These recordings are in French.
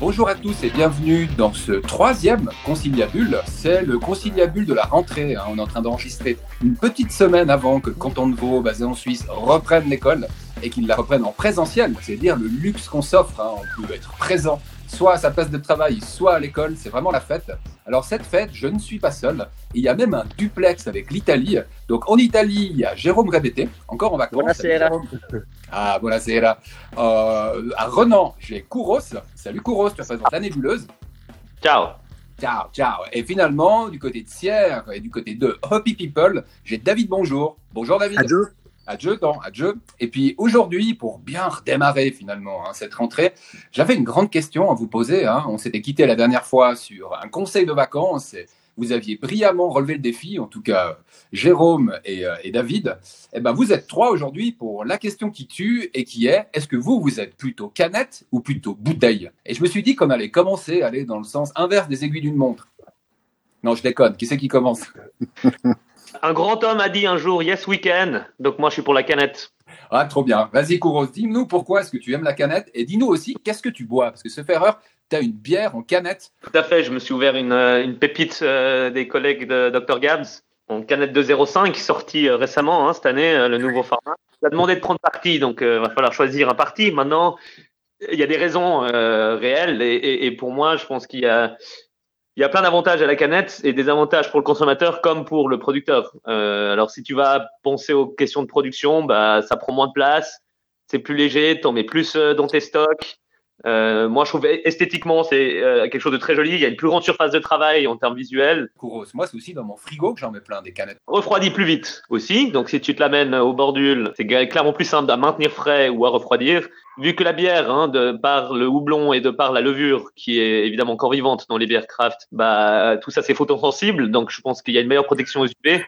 Bonjour à tous et bienvenue dans ce troisième conciliabule. C'est le conciliabule de la rentrée. hein. On est en train d'enregistrer une petite semaine avant que canton de Vaud, basé en Suisse, reprenne l'école et qu'il la reprenne en présentiel. C'est-à-dire le luxe qu'on s'offre. hein. On peut être présent soit à sa place de travail, soit à l'école. C'est vraiment la fête. Alors cette fête, je ne suis pas seul. Il y a même un duplex avec l'Italie. Donc en Italie, il y a Jérôme Rebete, encore en vacances. Buonasera. Ah, buonasera. Euh, à Renan, j'ai Kouros. Salut Kouros, tu représentes la nébuleuse. Ciao. Ciao, ciao. Et finalement, du côté de Sierre et du côté de Happy People, j'ai David Bonjour. Bonjour David. Adieu. Adieu, tant, adieu. Et puis aujourd'hui, pour bien redémarrer finalement hein, cette rentrée, j'avais une grande question à vous poser. hein. On s'était quitté la dernière fois sur un conseil de vacances. Et vous aviez brillamment relevé le défi, en tout cas Jérôme et, euh, et David. Eh ben, vous êtes trois aujourd'hui pour la question qui tue et qui est est-ce que vous, vous êtes plutôt canette ou plutôt bouteille? Et je me suis dit qu'on allait commencer à aller dans le sens inverse des aiguilles d'une montre. Non, je déconne. Qui c'est qui commence? Un grand homme a dit un jour Yes we can. Donc moi je suis pour la canette. Ah, trop bien. Vas-y, Kouros, dis-nous pourquoi est-ce que tu aimes la canette et dis-nous aussi qu'est-ce que tu bois? Parce que ce fait erreur, tu as une bière en canette. Tout à fait. Je me suis ouvert une, euh, une pépite euh, des collègues de Dr Gabs en canette 205 sortie euh, récemment hein, cette année, euh, le nouveau format. Il a demandé de prendre parti, donc il va falloir choisir un parti. Maintenant, il y a des raisons euh, réelles et, et- et pour moi, je pense qu'il y a il y a plein d'avantages à la canette et des avantages pour le consommateur comme pour le producteur. Euh, alors si tu vas penser aux questions de production, bah ça prend moins de place, c'est plus léger, t'en mets plus euh, dans tes stocks. Euh, moi, je trouve esthétiquement c'est euh, quelque chose de très joli. Il y a une plus grande surface de travail en termes visuels. Kouros, moi, c'est aussi dans mon frigo que j'en mets plein des canettes. Refroidit plus vite aussi. Donc si tu te l'amènes au bordule, c'est clairement plus simple à maintenir frais ou à refroidir. Vu que la bière, hein, de par le houblon et de par la levure, qui est évidemment encore vivante dans les bières craft, bah tout ça c'est photosensible. Donc je pense qu'il y a une meilleure protection aux UV.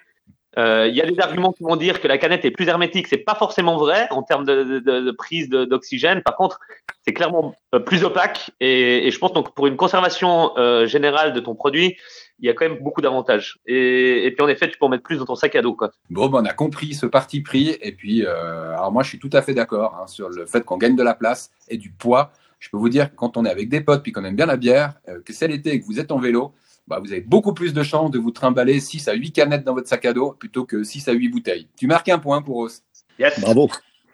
Euh, Il y a des arguments qui vont dire que la canette est plus hermétique. C'est pas forcément vrai en termes de, de- de- prise d'oxygène. Par contre, c'est clairement euh, plus opaque. Et, et je pense donc pour une conservation euh, générale de ton produit, il y a quand même beaucoup d'avantages. Et, et puis en effet, tu peux en mettre plus dans ton sac à dos. Quoi. Bon, ben, on a compris ce parti pris. Et puis, euh, alors moi, je suis tout à fait d'accord hein, sur le fait qu'on gagne de la place et du poids. Je peux vous dire que quand on est avec des potes puis qu'on aime bien la bière, euh, que c'est l'été et que vous êtes en vélo, bah, vous avez beaucoup plus de chances de vous trimballer 6 à 8 canettes dans votre sac à dos plutôt que 6 à 8 bouteilles. Tu marques un point pour Os. Yes. Bravo.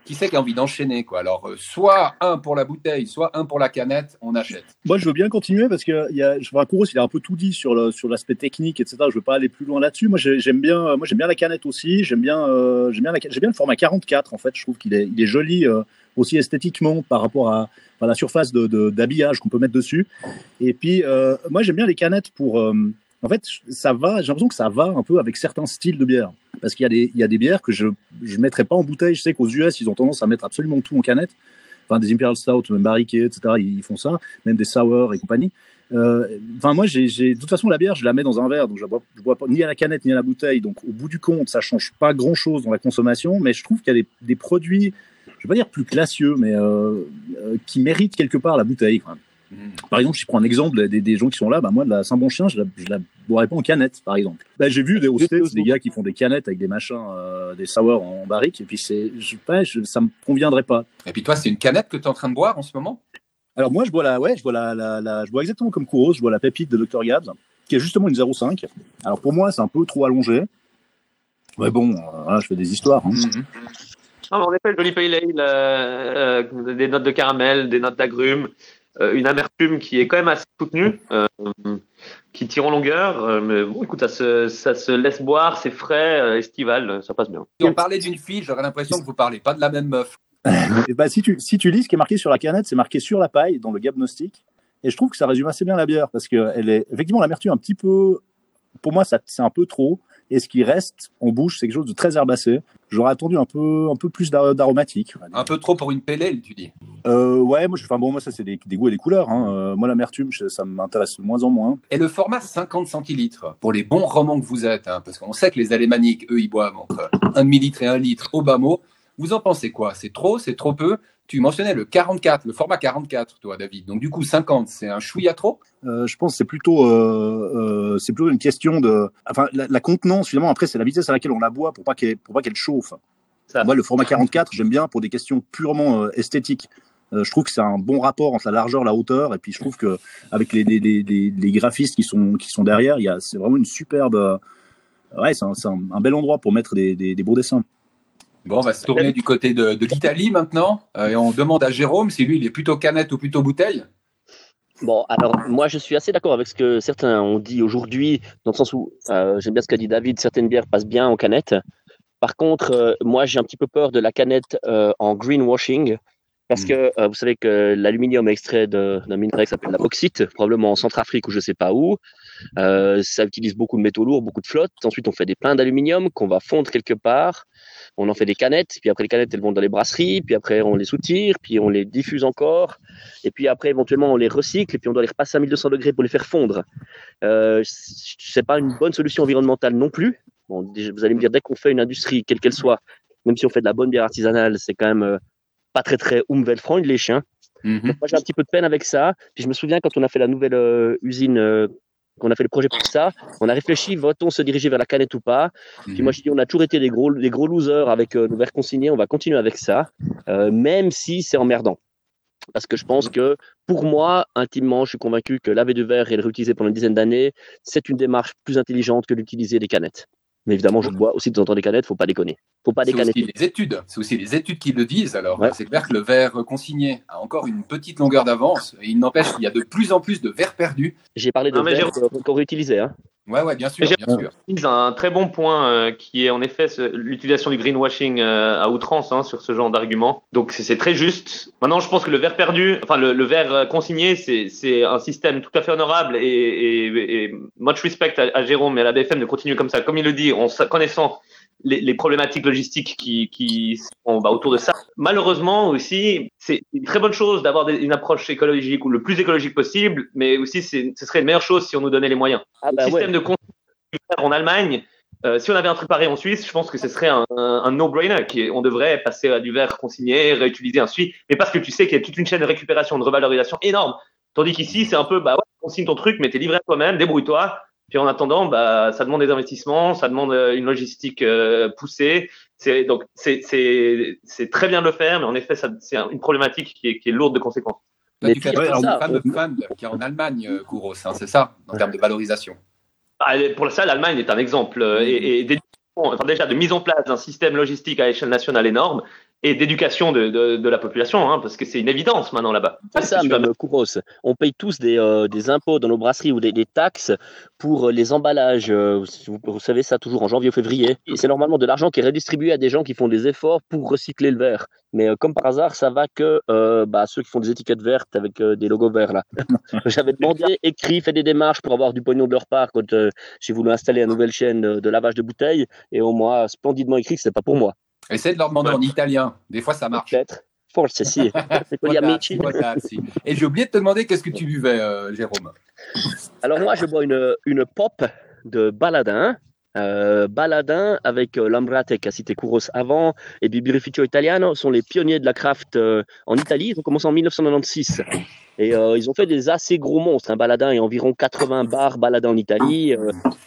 Qui c'est qui a envie d'enchaîner quoi? Alors, euh, soit un pour la bouteille, soit un pour la canette, on achète. Moi, je veux bien continuer parce que il y a, je vois Kouros, il a un peu tout dit sur le, sur l'aspect technique, etc. Je veux pas aller plus loin là-dessus. Moi, j'ai- j'aime bien, moi, j'aime bien la canette aussi. J'aime bien, euh, j'aime bien, la, j'aime bien le format 44. En fait, je trouve qu'il est, il est joli euh, aussi esthétiquement par rapport à, la surface de, de- d'habillage qu'on peut mettre dessus. Et puis, euh, moi, j'aime bien les canettes pour. euh, en fait, ça va. J'ai l'impression que ça va un peu avec certains styles de bière. Parce qu'il y a des, il y a des bières que je, je mettrais pas en bouteille. Je sais qu'aux US, ils ont tendance à mettre absolument tout en canette. Enfin, des Imperial Stout, même barriqués, etc. Ils, font ça. Même des sour et compagnie. Euh, Enfin, moi, j'ai, de toute façon, la bière, je la mets dans un verre, donc je la bois, bois pas ni à la canette ni à la bouteille. Donc, au bout du compte, ça change pas grand-chose dans la consommation, mais je trouve qu'il y a des, des produits, je vais pas dire plus classieux, mais euh, euh, qui méritent quelque part la bouteille. quoi. Mhm. Par exemple, si je prends un exemple des, des gens qui sont là, bah moi, de la Saint-Bonchien, je la, je la boirais pas en canette, par exemple. Bah, j'ai vu des, States, des gars qui font des canettes avec des machins, euh, des sour en barrique, et puis c'est, je sais pas, je, ça me conviendrait pas. Et puis toi, c'est une canette que tu es en train de boire en ce moment? Alors moi, je bois la, ouais, je bois la, la, la- je bois exactement comme Kouros, je bois la pépite de Dr Gabs, qui est justement une 0,5. Alors pour moi, c'est un peu trop allongé. Mais bon, euh, voilà, je fais des histoires. hein. Mhm. Non, mais en effet, le joli pale ale, euh, euh, des notes de caramel, des notes d'agrumes, euh, une amertume qui est quand même assez soutenue, euh, qui tire en longueur. euh, mais bon, écoute, ça se, ça se laisse boire, c'est frais, euh, estival, ça passe bien. Si on parlait d'une fille, j'aurais l'impression que vous parlez pas de la même meuf. Et bah, si tu, si tu lis ce qui est marqué sur la canette, c'est marqué sur la paille dans le Gabnostic. Et je trouve que ça résume assez bien la bière parce que elle est effectivement l'amertume un petit peu, pour moi, ça c'est un peu trop. Et ce qui reste en bouche, c'est quelque chose de très herbacé. J'aurais attendu un peu, un peu plus d'ar- d'aromatique. Un peu trop pour une PLL, tu dis. Euh, ouais, moi, je, enfin bon, moi ça c'est des, des goûts et des couleurs. Hein. Euh, moi l'amertume, ça m'intéresse de moins en moins. Et le format 50 centilitres, pour les bons romans que vous êtes, hein, parce qu'on sait que les alémaniques, eux, ils boivent entre 1 demi-litre et 1 litre au bas mot. Vous en pensez quoi? C'est trop C'est trop peu? Tu mentionnais le 44, le format 44, toi, David. Donc, du coup, 50, c'est un chouïa trop? Euh, Je pense que c'est plutôt, euh, euh, c'est plutôt une question de. Enfin, la, contenance, finalement, après, c'est la vitesse à laquelle on la boit pour pas qu'elle, pour pas qu'elle chauffe. Moi, le format 44, j'aime bien pour des questions purement esthétiques. je trouve que c'est un bon rapport entre la largeur, la hauteur, et puis je trouve que avec les, les, les, les graphistes qui sont, qui sont derrière, il y a, c'est vraiment une superbe. ouais, c'est un, un, bel endroit pour mettre des, des, des beaux dessins. Bon, on va se tourner du côté de, l'Italie maintenant. Euh, et on demande à Jérôme si lui, il est plutôt canette ou plutôt bouteille. Bon, alors moi je suis assez d'accord avec ce que certains ont dit aujourd'hui, dans le sens où euh, j'aime bien ce qu'a dit David, certaines bières passent bien en canette. Par contre, euh, moi j'ai un petit peu peur de la canette en greenwashing, parce hmm. que vous savez que l'aluminium est extrait d'un minerai qui s'appelle la bauxite, probablement en Centrafrique ou je sais pas où. ça utilise beaucoup de métaux lourds, beaucoup de flotte. Ensuite, on fait des pains d'aluminium qu'on va fondre quelque part on en fait des canettes, puis après les canettes elles vont dans les brasseries, puis après on les soutire, puis on les diffuse encore, et puis après éventuellement on les recycle, et puis on doit les repasser à 1200 degrés pour les faire fondre. Euh, c'est pas une bonne solution environnementale non plus. Bon, vous allez me dire dès qu'on fait une industrie quelle qu'elle soit, même si on fait de la bonne bière artisanale, c'est quand même euh, pas très très umweltfreundlich. Hein. Mm Moi j'ai un petit peu de peine avec ça. Puis je me souviens quand on a fait la nouvelle euh, usine euh, on a fait le projet pour ça. On a réfléchi, va-t-on se diriger vers la canette ou pas? Puis mhm. moi, je dis, on a toujours été des gros, des gros losers avec euh, nos verres consignés. On va continuer avec ça, euh, même si c'est emmerdant. Parce que je pense que, pour moi, intimement, je suis convaincu que laver du verre et le réutiliser pendant une dizaine d'années, c'est une démarche plus intelligente que d'utiliser des canettes. Mais évidemment, je bois aussi de temps en temps des canettes, faut pas déconner. Faut pas déconner. C'est aussi les études, c'est aussi les études qui le disent. Alors, c'est clair que le verre consigné a encore une petite longueur d'avance. Et il n'empêche qu'il y a de plus en plus de verres perdus. J'ai parlé de verres qu'on réutilisait. Hein. Ouais, ouais, bien sûr. Bien sûr. un très bon point euh, qui est en effet l'utilisation du greenwashing euh, à outrance hein, sur ce genre d'argument. Donc c'est très juste. Maintenant, je pense que le verre perdu, enfin le, le verre euh, consigné, c'est un système tout à fait honorable et, et, et much respect à, à, Jérôme et à la BFM de continuer comme ça. Comme il le dit, en connaissant les, les, problématiques logistiques qui, qui sont bah, autour de ça. Malheureusement aussi, c'est une très bonne chose d'avoir une approche écologique ou le plus écologique possible, mais aussi ce serait une meilleure chose si on nous donnait les moyens. Ah bah le système de de en Allemagne, euh, si on avait un truc pareil en Suisse, je pense que ce serait un, un, no-brainer. On devrait passer à du verre consigné, réutiliser un suite, mais parce que tu sais qu'il y a toute une chaîne de récupération, de revalorisation énorme. Tandis qu'ici, c'est un peu, bah ouais, consigne ton truc, mais t'es livré à toi-même, débrouille-toi. Puis en attendant, bah, ça demande des investissements, ça demande euh, une logistique euh, poussée. C'est donc c'est c'est très bien de le faire, mais en effet, c'est une problématique qui est, qui est lourde de conséquences. Mais tu fais ça, fameux fan qui est en Allemagne, euh, Kouros, hein, c'est ça, en termes de valorisation. Ah, pour ça, l'Allemagne est un exemple. Et, et enfin, déjà de mise en place d'un système logistique à échelle nationale énorme et d'éducation de, de, de, la population, hein, parce que c'est une évidence maintenant là-bas. C'est ça, même Kouros. On paye tous des, euh, des, impôts dans nos brasseries ou des, des taxes pour les emballages. Euh, vous, vous, savez ça toujours en janvier ou février. Et c'est normalement de l'argent qui est redistribué à des gens qui font des efforts pour recycler le verre. Mais euh, comme par hasard, ça va que euh, bah, ceux qui font des étiquettes vertes avec des logos verts là. J'avais demandé, écrit, fait des démarches pour avoir du pognon de leur part quand j'ai voulu installer une nouvelle chaîne de lavage de bouteilles et au moins splendidement écrit que c'était pas pour moi. Essayez de leur demander en italien. Des fois, ça marche. Peut-être. Forse, si. Et j'ai oublié de te demander qu'est-ce que tu buvais, euh, Jérôme. Alors moi, je bois une, une pop de Baladin. Euh, Baladin avec euh, Lambrate qui a cité Kouros avant et Bibirificio Italiano sont les pionniers de la craft euh, en Italie. Ils ont commencé en 1996 et euh, ils ont fait des assez gros monstres. Un Baladin et environ 80 bars Baladin en Italie.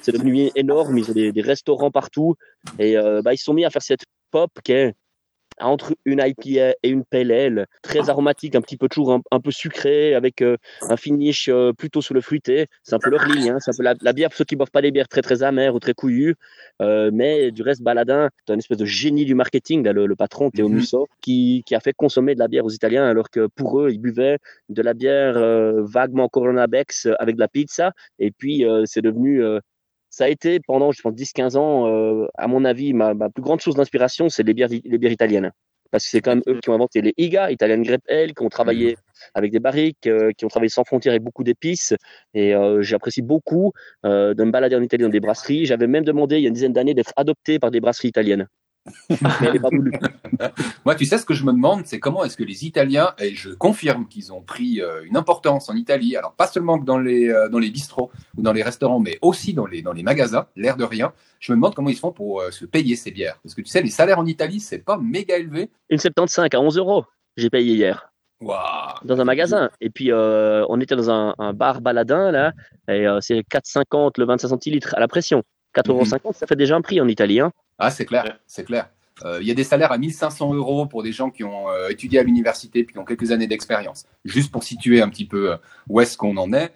c'est devenu énorme. Ils ont des, des restaurants partout et bah, ils se sont mis à faire cette pop qui est entre une IPA et une PLL, très aromatique, un petit peu toujours un, peu sucré, avec euh, un finish euh, plutôt sous le fruité. C'est un peu leur ligne, hein. c'est un peu la, bière pour ceux qui boivent pas des bières très très amères ou très couillues. Euh, mais du reste, Baladin, c'est un espèce de génie du marketing, le, patron Théo mhm. Musso, qui, qui, a fait consommer de la bière aux Italiens, alors que pour eux, ils buvaient de la bière vaguement Corona Bex avec de la pizza. Et puis, c'est devenu ça a été pendant, je pense, 10-15 ans, euh, à mon avis, ma, plus grande source d'inspiration, c'est les bières, les bières italiennes. Parce que c'est quand même eux qui ont inventé les IGA, Italian Grape Ale, qui ont travaillé mmh. avec des barriques, euh, qui ont travaillé sans frontières avec beaucoup d'épices. Et euh, j'apprécie beaucoup de me balader en Italie dans des brasseries. J'avais même demandé, il y a une dizaine d'années, d'être adopté par des brasseries italiennes. Moi, tu sais ce que je me demande, c'est comment est-ce que les Italiens, et je confirme qu'ils ont pris euh, une importance en Italie, alors pas seulement dans les, euh, dans les bistrots ou dans les restaurants, mais aussi dans les, dans les magasins, l'air de rien. Je me demande comment ils font pour euh, se payer ces bières. Parce que tu sais, les salaires en Italie, c'est pas méga élevé. Une 75 à 11 euros. j'ai payé hier. Dans un magasin. Et puis, euh, on était dans un, bar baladin, là, et euh, c'est 4,50 le 25 centilitres à la pression. 4,50 euros, mhm. ça fait déjà un prix en Italie. Hein. Ah, c'est clair, c'est clair. Euh, il y a des salaires à 1500 euros pour des gens qui ont étudié à l'université puis qui ont quelques années d'expérience. Juste pour situer un petit peu où est-ce qu'on en est.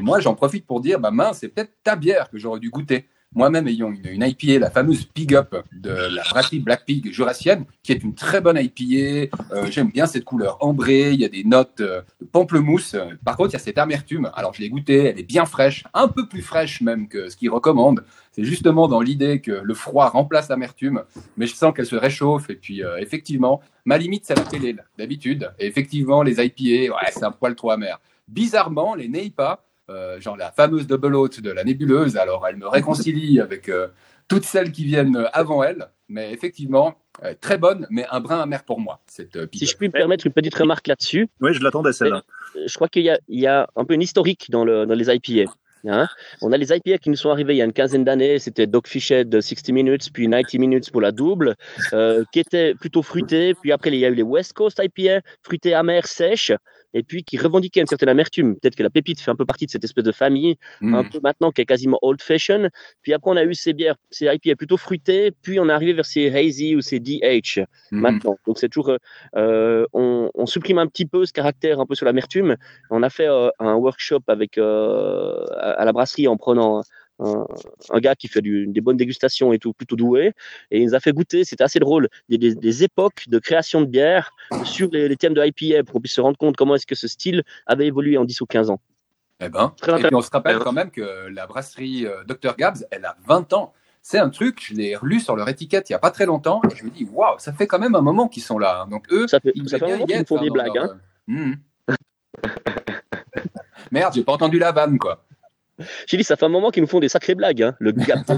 Moi, j'en profite pour dire, bah mince, c'est peut-être ta bière que j'aurais dû goûter moi-même ayant une, une, IPA, la fameuse Pig Up de la brasserie Black Pig jurassienne, qui est une très bonne IPA. Euh, J'aime bien cette couleur ambrée. Il y a des notes euh, de pamplemousse. Par contre, il y a cette amertume. Alors, je l'ai goûtée. Elle est bien fraîche, un peu plus fraîche même que ce qu'il recommande. C'est justement dans l'idée que le froid remplace l'amertume, mais je sens qu'elle se réchauffe. Et puis, euh, effectivement, ma limite, c'est la télé d'habitude. Et effectivement, les IPA, ouais, c'est un poil trop amer. Bizarrement, les Neipa, euh, genre la fameuse double haute de la nébuleuse. Alors, elle me réconcilie avec euh, toutes celles qui viennent avant elle. Mais effectivement, euh, très bonne, mais un brin amer pour moi. Cette si je puis me permettre une petite remarque là-dessus. Oui, je l'attendais celle-là. Je crois qu'il y, y, a un peu une historique dans, le, dans les IPA. Hein on a les IPA qui nous sont arrivés il y a une quinzaine d'années, c'était Dogfish de 60 Minutes, puis 90 Minutes pour la double, euh, qui était plutôt fruité. Puis après, il y a eu les West Coast IPA, fruité amer, sèche et puis qui revendiquait une certaine amertume. Peut-être que la pépite fait un peu partie de cette espèce de famille, un hmm. peu maintenant qui est quasiment old fashion. Puis après, on a eu ces bières, ces IPA plutôt fruitées, puis on est arrivé vers ces hazy ou ces DH hmm. maintenant. Donc c'est toujours, euh, on, on, supprime un petit peu ce caractère un peu sur l'amertume. On a fait euh, un workshop avec euh, à la brasserie en prenant un, gars qui fait des bonnes dégustations et tout, plutôt doué. Et il nous a fait goûter, c'était assez drôle, des, époques de création de bière sur les, thèmes de IPA pour qu'on puisse se rendre compte comment est-ce que ce style avait évolué en 10 ou 15 ans. Eh ben, et puis on se rappelle quand même que la brasserie euh, Dr Gabs, elle a 20 ans. C'est un truc, je l'ai relu sur leur étiquette il n'y a pas très longtemps et je me dis, waouh, ça fait quand même un moment qu'ils sont là. Donc eux, ça fait, ils, ça fait un font des blagues. Hein. Hmm. Merde, j'ai pas entendu la vanne, quoi. J'ai dit, ça fait un moment qu'ils nous font des sacrées blagues, hein, le gap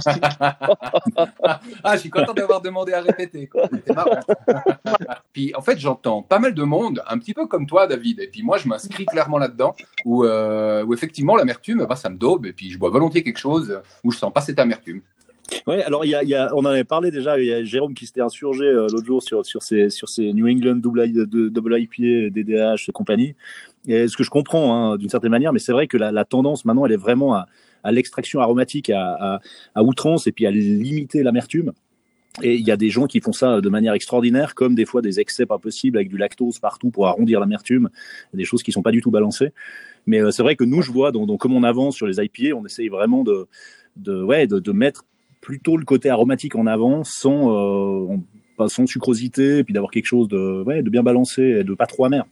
ah, je suis content d'avoir demandé à répéter. C'est marrant. puis en fait, j'entends pas mal de monde, un petit peu comme toi, David. Et puis moi, je m'inscris clairement là-dedans, où, euh, où effectivement l'amertume, bah, ça me daube. Et puis je bois volontiers quelque chose où je sens pas cette amertume. Oui, alors il y a, y a, on en avait parlé déjà. Il y a Jérôme qui s'était insurgé euh, l'autre jour sur sur ces sur ces New England double, double IPA, DDH et compagnie. Et ce que je comprends hein, d'une certaine manière, mais c'est vrai que la, la, tendance maintenant, elle est vraiment à, à l'extraction aromatique à, à, à, outrance et puis à limiter l'amertume. Et il y a des gens qui font ça de manière extraordinaire, comme des fois des excès pas possibles avec du lactose partout pour arrondir l'amertume, des choses qui sont pas du tout balancées. Mais euh, c'est vrai que nous, je vois, donc, donc, comme on avance sur les IPA, on essaye vraiment de, de, ouais, de, de mettre plutôt le côté aromatique en avant, sans, euh, sans sucrosité, et puis d'avoir quelque chose de, bien balancé et de pas trop amer.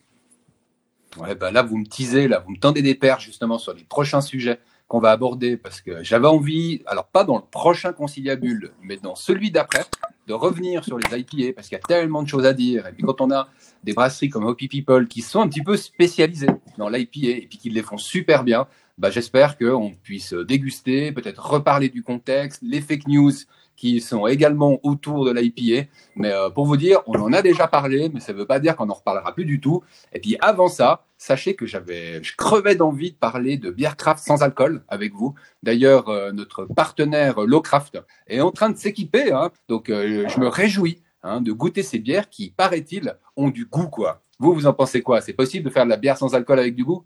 Ouais, bah là, vous me teasez, là, vous me tendez des perches justement sur les prochains sujets qu'on va aborder parce que j'avais envie, alors pas dans le prochain conciliabule, mais dans celui d'après, de revenir sur les IPA parce qu'il y a tellement de choses à dire. Et puis quand on a des brasseries comme Hoppy People qui sont un petit peu spécialisées dans l'IPA et puis qui les font super bien, bah, j'espère qu'on puisse déguster, peut-être reparler du contexte, les fake news qui sont également autour de l'IPA. Mais euh, pour vous dire, on en a déjà parlé, mais ça ne veut pas dire qu'on en reparlera plus du tout. Et puis avant ça, sachez que j'avais, je crevais d'envie de parler de bière craft sans alcool avec vous. D'ailleurs, euh, notre partenaire Lowcraft est en train de s'équiper, hein. donc euh, je me réjouis hein, de goûter ces bières qui, paraît-il, ont du goût, quoi. Vous, vous en pensez quoi? C'est possible de faire de la bière sans alcool avec du goût?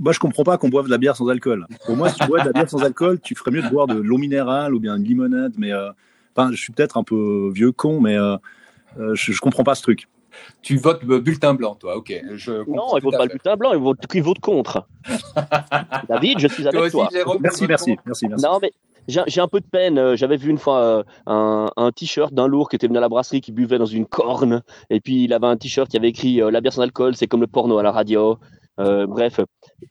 Moi, je comprends pas qu'on boive de la bière sans alcool. Pour moi, si tu bois de la bière sans alcool, tu ferais mieux de boire de l'eau minérale ou bien une limonade. Mais euh, enfin, je suis peut-être un peu vieux con, mais euh, euh, je, je comprends pas ce truc. Tu votes bulletin blanc, toi, ok. Je non, il vote pas le bulletin blanc, il vote, il vote contre. David, je suis avec toi. merci, merci, merci, merci. Non, mais j'ai un peu de peine. J'avais vu une fois un, un t-shirt d'un lourd qui était venu à la brasserie qui buvait dans une corne. Et puis il avait un t-shirt qui avait écrit La bière sans alcool, c'est comme le porno à la radio. Euh, bref,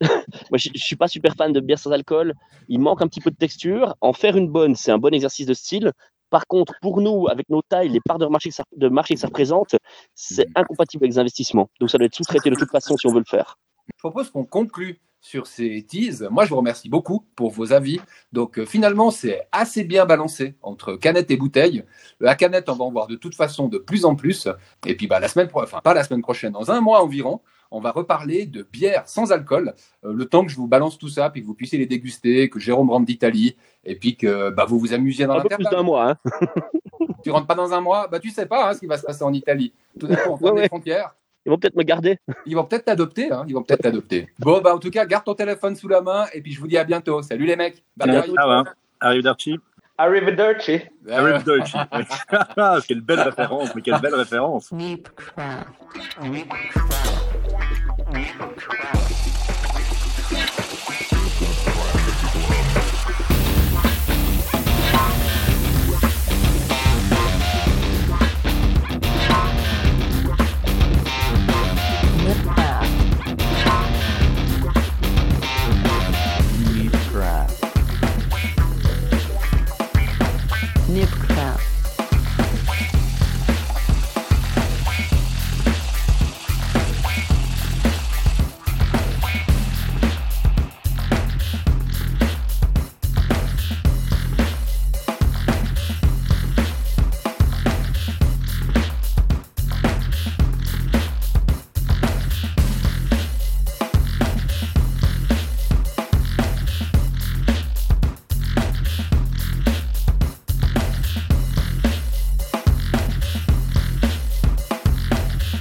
moi je, suis pas super fan de bière sans alcool. Il manque un petit peu de texture. En faire une bonne, c'est un bon exercice de style. Par contre, pour nous, avec nos tailles, les parts de marché que ça, de marché que ça représente, c'est incompatible avec les investissements. Donc ça doit être sous-traité de toute façon si on veut le faire. Je propose qu'on conclue sur ces teases. Moi, je vous remercie beaucoup pour vos avis. Donc, euh, finalement, c'est assez bien balancé entre canette et bouteille. La canette, on va en voir de toute façon de plus en plus. Et puis, bah, la semaine, enfin, pas la semaine prochaine, dans un mois environ, on va reparler de bière sans alcool, euh, le temps que je vous balance tout ça, puis que vous puissiez les déguster, que Jérôme rentre d'Italie, et puis que bah, vous vous amusiez dans l'intervalle. plus d'un mois. Hein. tu rentres pas dans un mois? Bah tu sais pas hein, ce qui va se passer en Italie. Tout dépend, on des frontières ils vont peut-être me garder. Ils vont peut-être t'adopter, hein ils vont peut-être t'adopter. Bon, bah en tout cas, garde ton téléphone sous la main et puis je vous dis à bientôt. Salut les mecs. Bye bye. Hein. Arrivederci. Arrivederci. Ah Arrivederci. quelle belle référence, mais quelle belle référence.